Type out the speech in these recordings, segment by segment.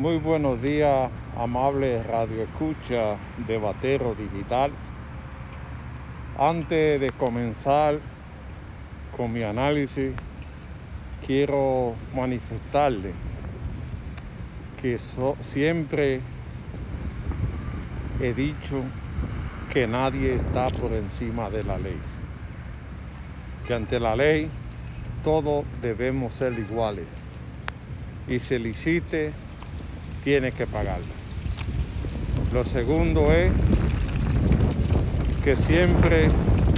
Muy buenos días, amable radio escucha de Batero Digital. Antes de comenzar con mi análisis, quiero manifestarle que siempre he dicho que nadie está por encima de la ley. Que ante la ley todos debemos ser iguales. Y se licite, tiene que pagarla. Lo segundo es que siempre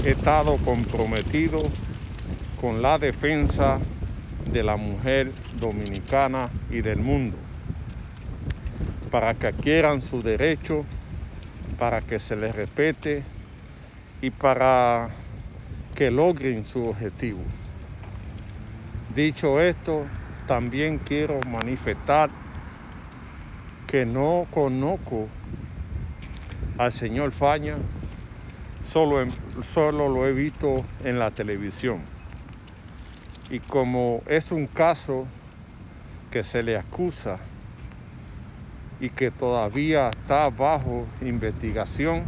he estado comprometido con la defensa de la mujer dominicana y del mundo, para que adquieran su derecho, para que se les respete y para que logren su objetivo. Dicho esto, también quiero manifestar que no conozco al señor Faña, solo, solo lo he visto en la televisión. Y como es un caso que se le acusa y que todavía está bajo investigación,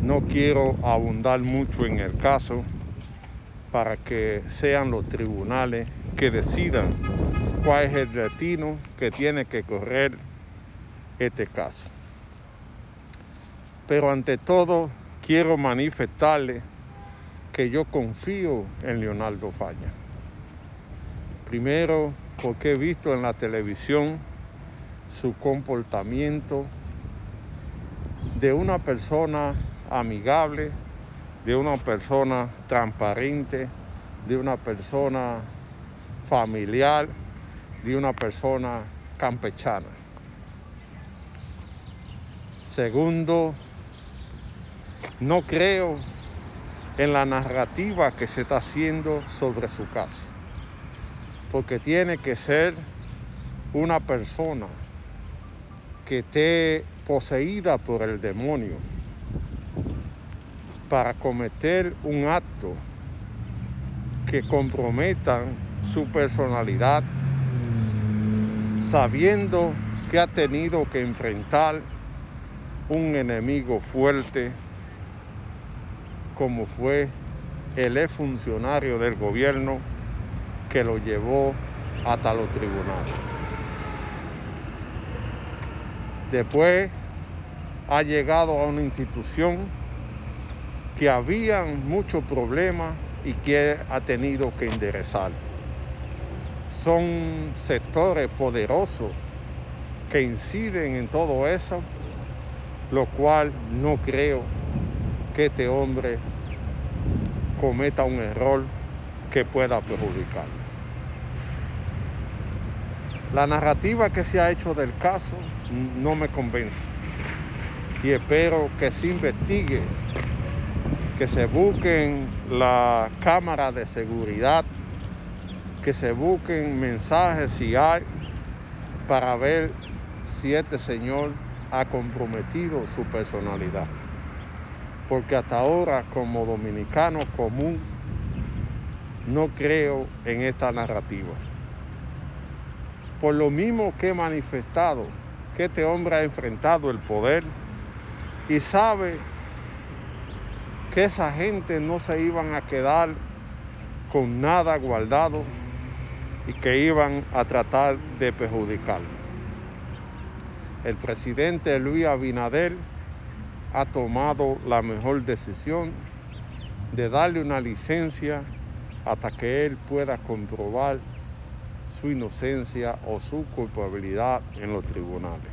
no quiero abundar mucho en el caso para que sean los tribunales que decidan cuál es el destino que tiene que correr este caso. Pero ante todo, quiero manifestarle que yo confío en Leonardo Falla. Primero, porque he visto en la televisión su comportamiento de una persona amigable, de una persona transparente, de una persona familiar, de una persona campechana. Segundo, no creo en la narrativa que se está haciendo sobre su caso, porque tiene que ser una persona que esté poseída por el demonio para cometer un acto que comprometa su personalidad, sabiendo que ha tenido que enfrentar un enemigo fuerte como fue el ex funcionario del gobierno que lo llevó hasta los tribunales. Después ha llegado a una institución que habían muchos problemas y que ha tenido que enderezar. Son sectores poderosos que inciden en todo eso, lo cual no creo que este hombre cometa un error que pueda perjudicar. La narrativa que se ha hecho del caso no me convence y espero que se investigue que se busquen la cámara de seguridad, que se busquen mensajes si hay, para ver si este señor ha comprometido su personalidad. Porque hasta ahora, como dominicano común, no creo en esta narrativa. Por lo mismo que he manifestado que este hombre ha enfrentado el poder y sabe que esa gente no se iban a quedar con nada guardado y que iban a tratar de perjudicarlo. El presidente Luis Abinader ha tomado la mejor decisión de darle una licencia hasta que él pueda comprobar su inocencia o su culpabilidad en los tribunales.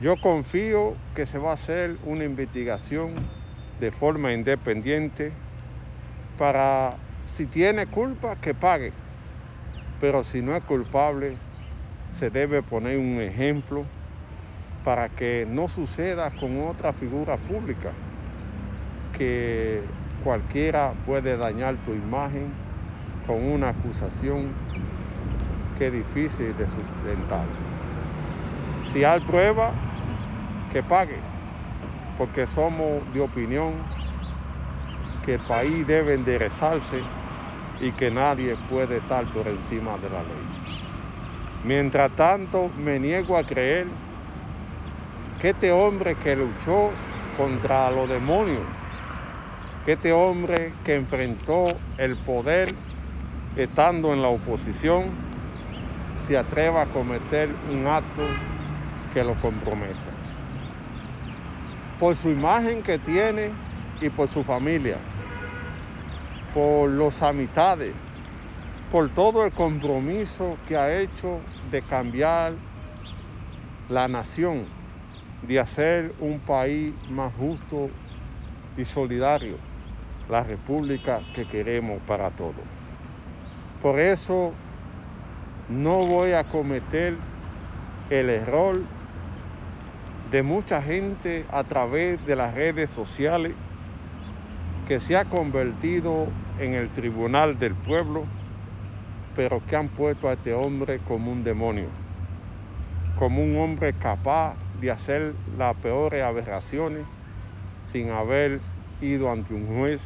Yo confío que se va a hacer una investigación de forma independiente para, si tiene culpa, que pague. Pero si no es culpable, se debe poner un ejemplo para que no suceda con otra figura pública, que cualquiera puede dañar tu imagen con una acusación que es difícil de sustentar. Si hay prueba, que pague porque somos de opinión que el país debe enderezarse y que nadie puede estar por encima de la ley. Mientras tanto, me niego a creer que este hombre que luchó contra los demonios, que este hombre que enfrentó el poder estando en la oposición, se atreva a cometer un acto que lo comprometa. Por su imagen que tiene y por su familia, por los amistades, por todo el compromiso que ha hecho de cambiar la nación, de hacer un país más justo y solidario, la república que queremos para todos. Por eso no voy a cometer el error de mucha gente a través de las redes sociales que se ha convertido en el tribunal del pueblo pero que han puesto a este hombre como un demonio, como un hombre capaz de hacer las peores aberraciones sin haber ido ante un juez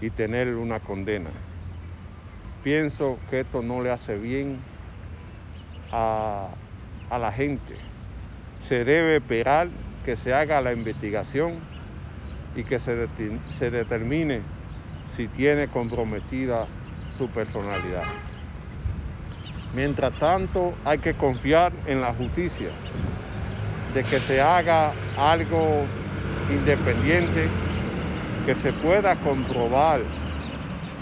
y tener una condena. Pienso que esto no le hace bien a, a la gente. Se debe esperar que se haga la investigación y que se, se determine si tiene comprometida su personalidad. Mientras tanto, hay que confiar en la justicia, de que se haga algo independiente, que se pueda comprobar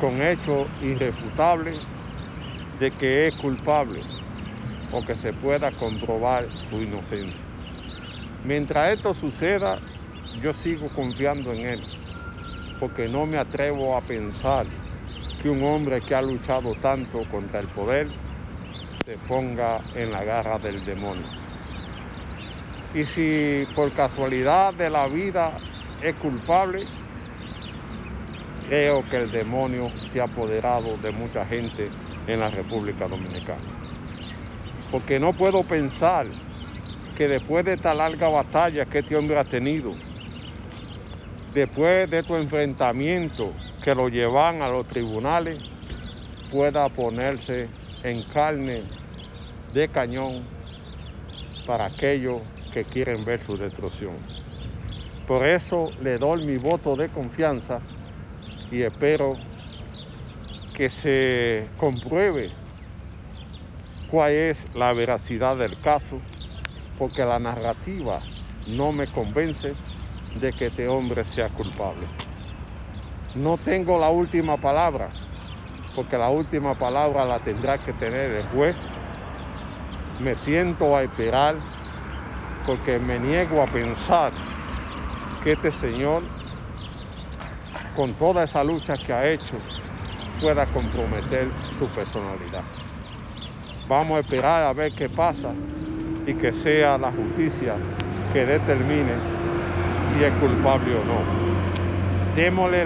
con hechos irrefutables de que es culpable o que se pueda comprobar su inocencia. Mientras esto suceda, yo sigo confiando en él, porque no me atrevo a pensar que un hombre que ha luchado tanto contra el poder se ponga en la garra del demonio. Y si por casualidad de la vida es culpable, creo que el demonio se ha apoderado de mucha gente en la República Dominicana. Porque no puedo pensar que después de esta larga batalla que este hombre ha tenido, después de tu enfrentamiento que lo llevan a los tribunales, pueda ponerse en carne de cañón para aquellos que quieren ver su destrucción. Por eso le doy mi voto de confianza y espero que se compruebe cuál es la veracidad del caso, porque la narrativa no me convence de que este hombre sea culpable. No tengo la última palabra, porque la última palabra la tendrá que tener el juez me siento a esperar porque me niego a pensar que este señor, con toda esa lucha que ha hecho, pueda comprometer su personalidad. Vamos a esperar a ver qué pasa y que sea la justicia que determine si es culpable o no. Démosle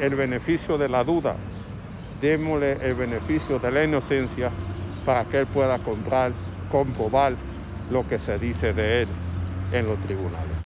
el beneficio de la duda, démosle el beneficio de la inocencia para que él pueda comprar comprobar lo que se dice de él en los tribunales.